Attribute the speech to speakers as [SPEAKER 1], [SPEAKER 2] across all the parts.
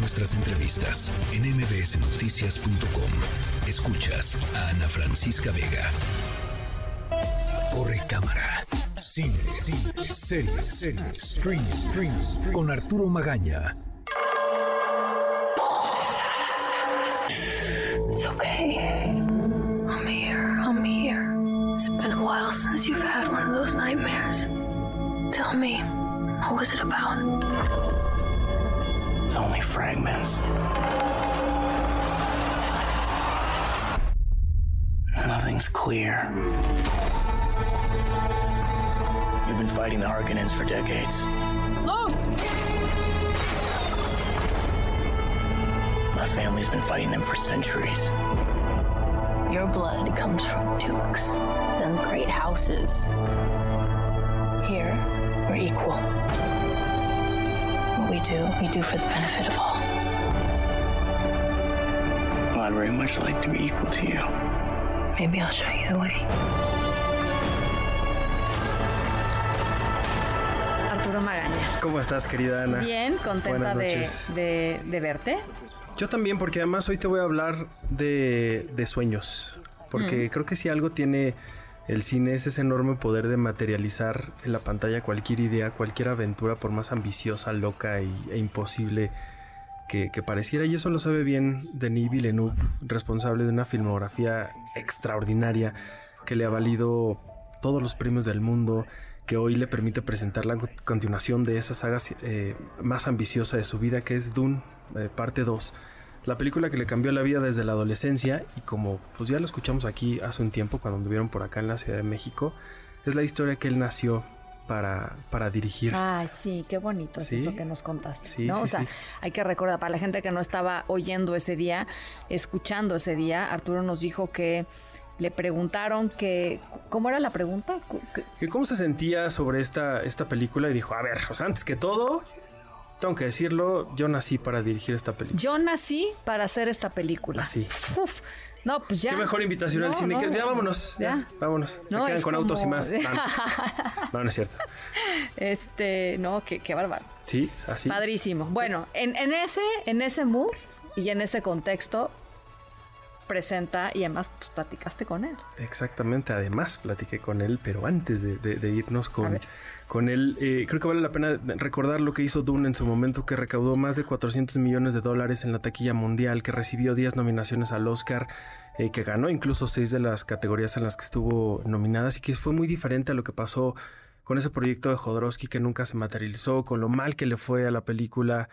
[SPEAKER 1] nuestras entrevistas en mbsnoticias.com. Escuchas a Ana Francisca Vega. Corre cámara. Cine, cine, series, series, stream, stream, stream. Con Arturo Magaña.
[SPEAKER 2] It's okay. I'm here. I'm here. It's been a while since you've had one of those nightmares. Tell me, what was it about?
[SPEAKER 3] It's only fragments. Nothing's clear. You've been fighting the Harkonnens for decades. Oh! My family's been fighting them for centuries.
[SPEAKER 2] Your blood comes from dukes, then great houses. Here, we're equal. What we do, we do for the benefit of all.
[SPEAKER 3] Well, I'd very much like to be equal to you.
[SPEAKER 2] Maybe I'll show you the way.
[SPEAKER 4] Arturo Magaña.
[SPEAKER 5] ¿Cómo estás, querida Ana?
[SPEAKER 4] Bien, contenta de, de- de verte.
[SPEAKER 5] Yo también, porque además hoy te voy a hablar de, de sueños. Porque
[SPEAKER 4] Mm.
[SPEAKER 5] creo que si algo tiene el cine es ese enorme poder de materializar en la pantalla cualquier idea, cualquier aventura, por más ambiciosa, loca y- e imposible que, que pareciera. Y eso lo sabe bien Denis Villeneuve, responsable de una filmografía extraordinaria que le ha valido todos los premios del mundo, que hoy le permite presentar la continuación de esa saga eh, más ambiciosa de su vida, que es Dune, eh, parte 2. La película que le cambió la vida desde la adolescencia y como pues ya lo escuchamos aquí hace un tiempo cuando anduvieron por acá en la Ciudad de México, es la historia que él nació para, para dirigir.
[SPEAKER 4] Ay, sí, qué bonito es
[SPEAKER 5] Sí.
[SPEAKER 4] eso que nos contaste.
[SPEAKER 5] Sí,
[SPEAKER 4] ¿no?
[SPEAKER 5] sí,
[SPEAKER 4] o sea, hay que recordar, para la gente que no estaba oyendo ese día, escuchando ese día, Arturo nos dijo que le preguntaron que. ¿Cómo era la pregunta? Que-
[SPEAKER 5] que cómo se sentía sobre esta, esta película y dijo, a ver, o sea, antes que todo, tengo que decirlo, yo nací para dirigir esta película.
[SPEAKER 4] Yo nací para hacer esta película.
[SPEAKER 5] Así.
[SPEAKER 4] Uf, no, pues ya.
[SPEAKER 5] Qué mejor invitación al cine.
[SPEAKER 4] no,
[SPEAKER 5] que, ya vámonos. Ya,
[SPEAKER 4] ya.
[SPEAKER 5] vámonos. Se
[SPEAKER 4] No,
[SPEAKER 5] quedan con autos y más. No, no, no es cierto.
[SPEAKER 4] Este, no, qué, qué bárbaro.
[SPEAKER 5] Sí, así.
[SPEAKER 4] Padrísimo. Bueno, en, en ese, en ese mood y en ese contexto presenta y además pues, platicaste con él.
[SPEAKER 5] Exactamente, además platiqué con él, pero antes de, de- de irnos con. Con él, eh, creo que vale la pena recordar lo que hizo Dune en su momento, que recaudó más de 400 millones de dólares en la taquilla mundial, que recibió 10 nominaciones al Oscar, eh, que ganó incluso 6 de las categorías en las que estuvo nominadas y que fue muy diferente a lo que pasó con ese proyecto de Jodorowsky que nunca se materializó, con lo mal que le fue a la película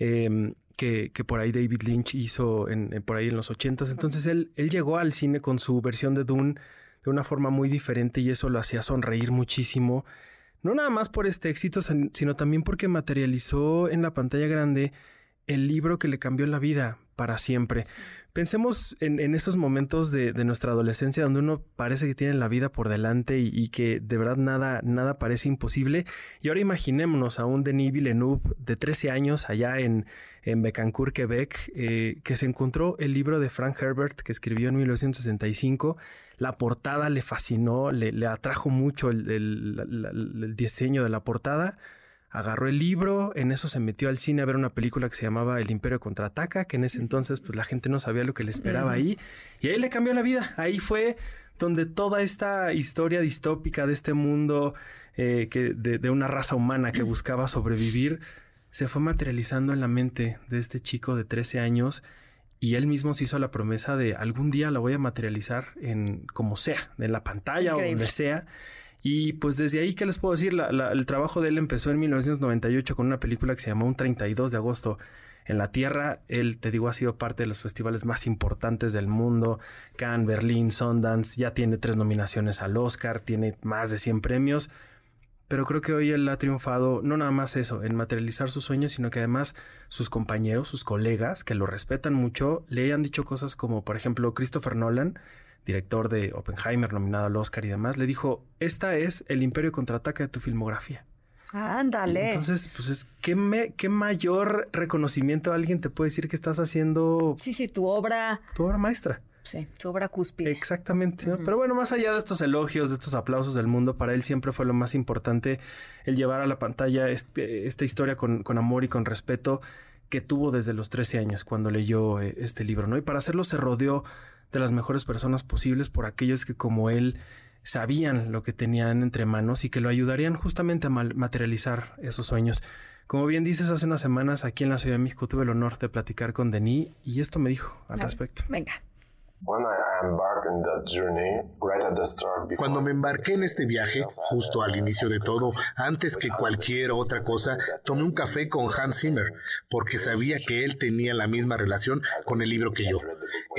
[SPEAKER 5] eh, que, que por ahí David Lynch hizo en, en- por ahí en los ochentas. Entonces él, él llegó al cine con su versión de Dune de una forma muy diferente y eso lo hacía sonreír muchísimo. No nada más por este éxito, sin- sino también porque materializó en la pantalla grande el libro que le cambió la vida para siempre. Pensemos en, en esos momentos de, de nuestra adolescencia donde uno parece que tiene la vida por delante y, y que de verdad nada, nada parece imposible. Y ahora imaginémonos a un Denis Villeneuve de 13 años allá en, en Becancourt, Quebec, eh, que se encontró el libro de Frank Herbert que escribió en 1965. La portada le fascinó, le, le atrajo mucho el diseño de la portada agarró el libro, en eso se metió al cine a ver una película que se llamaba El Imperio Contraataca, que en ese entonces pues la gente no sabía lo que le esperaba ahí, y ahí le cambió la vida, ahí fue donde toda esta historia distópica de este mundo, eh, que, de, de una raza humana que buscaba sobrevivir, se fue materializando en la mente de este chico de 13 años, y él mismo se hizo la promesa de algún día la voy a materializar en como sea, en la pantalla o donde sea. Y pues desde ahí, ¿qué les puedo decir? La- la- el trabajo de él empezó en 1998 con una película que se llamó Un 32 de agosto en la Tierra. Él, te digo, ha sido parte de los festivales más importantes del mundo. Cannes, Berlín, Sundance. Ya tiene tres nominaciones al Oscar, tiene más de 100 premios. Pero creo que hoy él ha triunfado, no nada más eso, en materializar sus sueños, sino que además sus compañeros, sus colegas, que lo respetan mucho, le han dicho cosas como, por ejemplo, Christopher Nolan, director de Oppenheimer, nominado al Oscar y demás, le dijo, esta es el imperio contraataca de tu filmografía.
[SPEAKER 4] Ándale.
[SPEAKER 5] Entonces, pues es, ¿qué, me- ¿qué mayor reconocimiento alguien te puede decir que estás haciendo
[SPEAKER 4] sí, sí, tu obra,
[SPEAKER 5] tu obra maestra?
[SPEAKER 4] sí, tu obra cúspide.
[SPEAKER 5] Exactamente. ¿no? Pero bueno, más allá de estos elogios, de estos aplausos del mundo, para él siempre fue lo más importante el llevar a la pantalla este- esta historia con, con amor y con respeto que tuvo desde los 13 años cuando leyó eh, este libro, ¿no? Y para hacerlo se rodeó de las mejores personas posibles por aquellos que como él sabían lo que tenían entre manos y que lo ayudarían justamente a materializar esos sueños. Como bien dices, hace unas semanas aquí en la Ciudad de México tuve el honor de platicar con Denis y esto me dijo al respecto.
[SPEAKER 4] Venga.
[SPEAKER 6] Cuando me embarqué en este viaje, justo al inicio de todo, antes que cualquier otra cosa, tomé un café con Hans Zimmer, porque sabía que él tenía la misma relación con el libro que yo.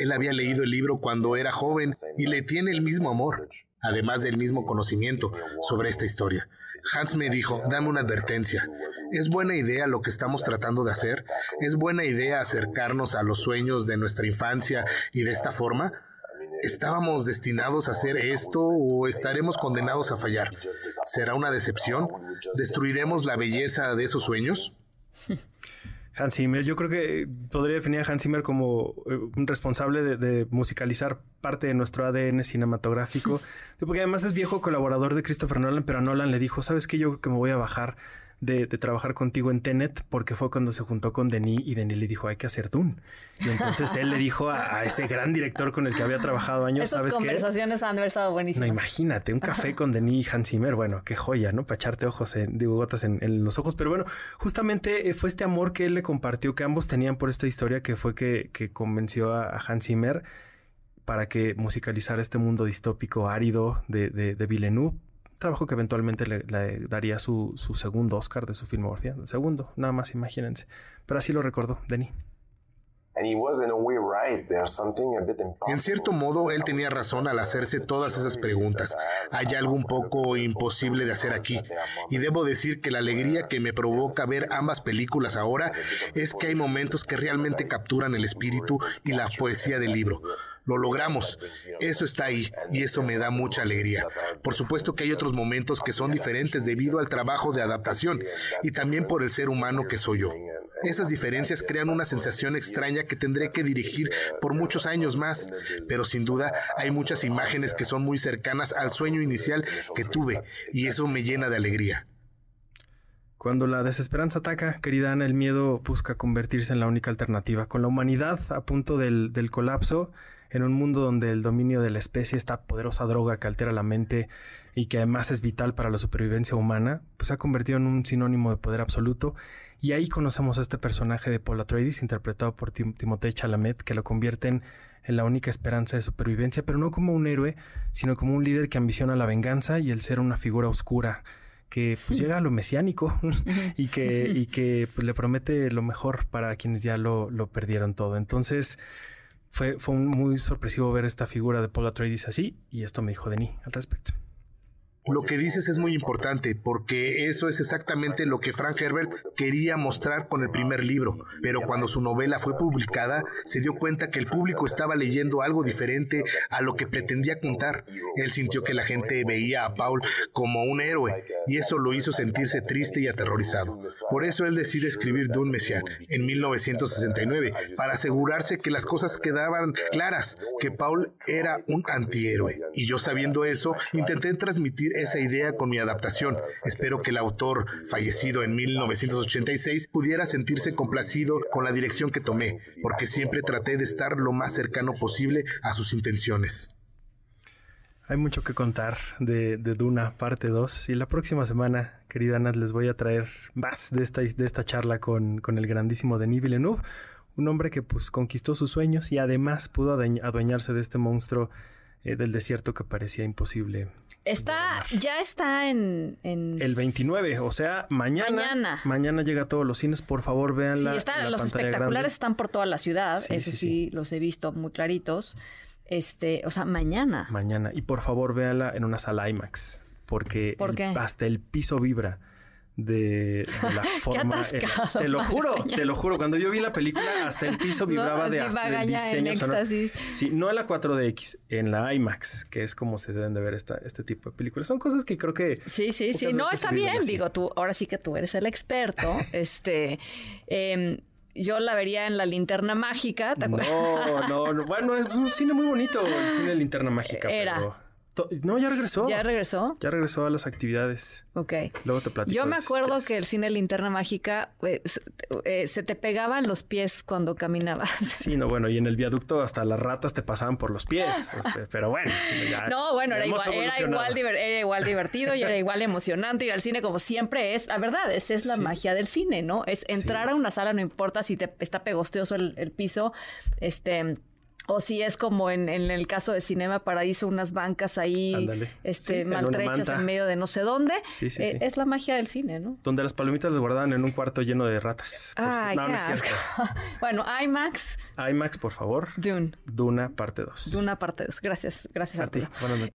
[SPEAKER 6] Él había leído el libro cuando era joven y le tiene el mismo amor, además del mismo conocimiento sobre esta historia. Hans me dijo, dame una advertencia. ¿Es buena idea lo que estamos tratando de hacer? ¿Es buena idea acercarnos a los sueños de nuestra infancia y de esta forma? ¿Estábamos destinados a hacer esto o estaremos condenados a fallar? ¿Será una decepción? ¿Destruiremos la belleza de esos sueños?
[SPEAKER 5] Hans Zimmer, yo creo que podría definir a Hans Zimmer como eh, un responsable de, de, musicalizar parte de nuestro ADN cinematográfico, porque además es viejo colaborador de Christopher Nolan, pero a Nolan le dijo, ¿sabes qué? Yo creo que me voy a bajar de, trabajar contigo en Tenet porque fue cuando se juntó con Denis y Denis le dijo hay que hacer Dune. Y entonces él le dijo a, ese gran director con el que había trabajado años,
[SPEAKER 4] Esas
[SPEAKER 5] ¿sabes
[SPEAKER 4] conversaciones han estado buenísimas.
[SPEAKER 5] No, imagínate, un café con Denis y Hans Zimmer, bueno, qué joya, ¿no? Para echarte ojos, en, digo, gotas en, en, los ojos. Pero bueno, justamente eh, fue este amor que él le compartió, que ambos tenían por esta historia, que fue que, que convenció a, Hans Zimmer para que musicalizara este mundo distópico árido de, de, de Villeneuve trabajo que eventualmente le, daría su, su, segundo Oscar de su filmografía. segundo, nada más imagínense. Pero así lo recordó Denis.
[SPEAKER 6] En cierto modo, él tenía razón al hacerse todas esas preguntas. Hay algo un poco imposible de hacer aquí. Y debo decir que la alegría que me provoca ver ambas películas ahora es que hay momentos que realmente capturan el espíritu y la poesía del libro. Lo logramos. Eso está ahí y eso me da mucha alegría. Por supuesto que hay otros momentos que son diferentes debido al trabajo de adaptación y también por el ser humano que soy yo. Esas diferencias crean una sensación extraña que tendré que dirigir por muchos años más, pero sin duda hay muchas imágenes que son muy cercanas al sueño inicial que tuve y eso me llena de alegría.
[SPEAKER 5] Cuando la desesperanza ataca, querida Ana, el miedo busca convertirse en la única alternativa. Con la humanidad a punto del, del colapso, en un mundo donde el dominio de la especie, esta poderosa droga que altera la mente y que además es vital para la supervivencia humana, pues se ha convertido en un sinónimo de poder absoluto. Y ahí conocemos a este personaje de Paul Atreides, interpretado por Tim Timothée Chalamet, que lo convierten en la única esperanza de supervivencia, pero no como un héroe, sino como un líder que ambiciona la venganza y el ser una figura oscura que pues llega a lo mesiánico y que, y que pues, le promete lo mejor para quienes ya lo, lo perdieron todo. Entonces, fue, fue muy sorpresivo ver esta figura de Paul Atreides así y esto me dijo Denis al respecto.
[SPEAKER 6] Lo que dices es muy importante porque eso es exactamente lo que Frank Herbert quería mostrar con el primer libro, pero cuando su novela fue publicada se dio cuenta que el público estaba leyendo algo diferente a lo que pretendía contar. Él sintió que la gente veía a Paul como un héroe y eso lo hizo sentirse triste y aterrorizado. Por eso él decide escribir Dune Messiah en 1969 para asegurarse que las cosas quedaban claras, que Paul era un antihéroe. Y yo sabiendo eso, intenté transmitir esa idea con mi adaptación. Espero que el autor, fallecido en 1986, pudiera sentirse complacido con la dirección que tomé, porque siempre traté de estar lo más cercano posible a sus intenciones.
[SPEAKER 5] Hay mucho que contar de, Duna, parte 2. Y la próxima semana, querida Ana, les voy a traer más de esta, de esta charla con, con el grandísimo Denis Villeneuve, un hombre que pues conquistó sus sueños y además pudo adueñarse de este monstruo eh, del desierto que parecía imposible
[SPEAKER 4] Está, ya está en,
[SPEAKER 5] El 29, o sea, mañana. Mañana. llega a todos los cines, por favor, véanla.
[SPEAKER 4] Sí, está, los espectaculares están por toda la ciudad, eso sí, los he visto muy claritos. Este, o sea, mañana.
[SPEAKER 5] Mañana. Y por favor, véanla en una sala IMAX, porque hasta el piso vibra de, la forma. te lo juro, te lo juro. Cuando yo vi la película, hasta el piso vibraba de hasta el diseño sonoro. Sí, no en la 4DX, en la IMAX, que es como se deben de ver esta, este tipo de películas. Son cosas que creo que.
[SPEAKER 4] Sí, sí, sí. No, está bien. Digo, tú, ahora sí que tú eres el experto. este. Em, yo la vería en la linterna mágica, ¿te
[SPEAKER 5] acuerdas? No, no, no, bueno, es un cine muy bonito, el cine de linterna mágica.
[SPEAKER 4] Era.
[SPEAKER 5] No, ya regresó.
[SPEAKER 4] ¿Ya regresó?
[SPEAKER 5] Ya regresó a las actividades.
[SPEAKER 4] Ok.
[SPEAKER 5] Luego te platico.
[SPEAKER 4] Yo me acuerdo que el cine Linterna Mágica eh, se- eh, se te pegaban los pies cuando caminabas.
[SPEAKER 5] Sí, no, bueno, y en el viaducto hasta las ratas te pasaban por los pies. Pero bueno, ya-
[SPEAKER 4] No, bueno, era igual, era, igual era igual divertido y era igual emocionante ir al cine como siempre es. La verdad, esa es la
[SPEAKER 5] Sí.
[SPEAKER 4] magia del cine, ¿no? Es entrar
[SPEAKER 5] Sí.
[SPEAKER 4] a una sala, no importa si te está pegosteoso el, el piso, este... O si es como en, en el caso de Cinema Paradiso, unas bancas ahí.
[SPEAKER 5] Sí,
[SPEAKER 4] este,
[SPEAKER 5] en una
[SPEAKER 4] maltrechas en medio de no sé dónde.
[SPEAKER 5] Sí, sí,
[SPEAKER 4] Eh,
[SPEAKER 5] sí.
[SPEAKER 4] Es la magia del cine, ¿no?
[SPEAKER 5] Donde las palomitas las guardaban en un cuarto lleno de ratas.
[SPEAKER 4] Ay,
[SPEAKER 5] no, no es
[SPEAKER 4] bueno, IMAX,
[SPEAKER 5] IMAX, por favor.
[SPEAKER 4] Dune,
[SPEAKER 5] Duna, parte 2.
[SPEAKER 4] Duna parte 2. Gracias, gracias
[SPEAKER 5] A ti. Buenas noches.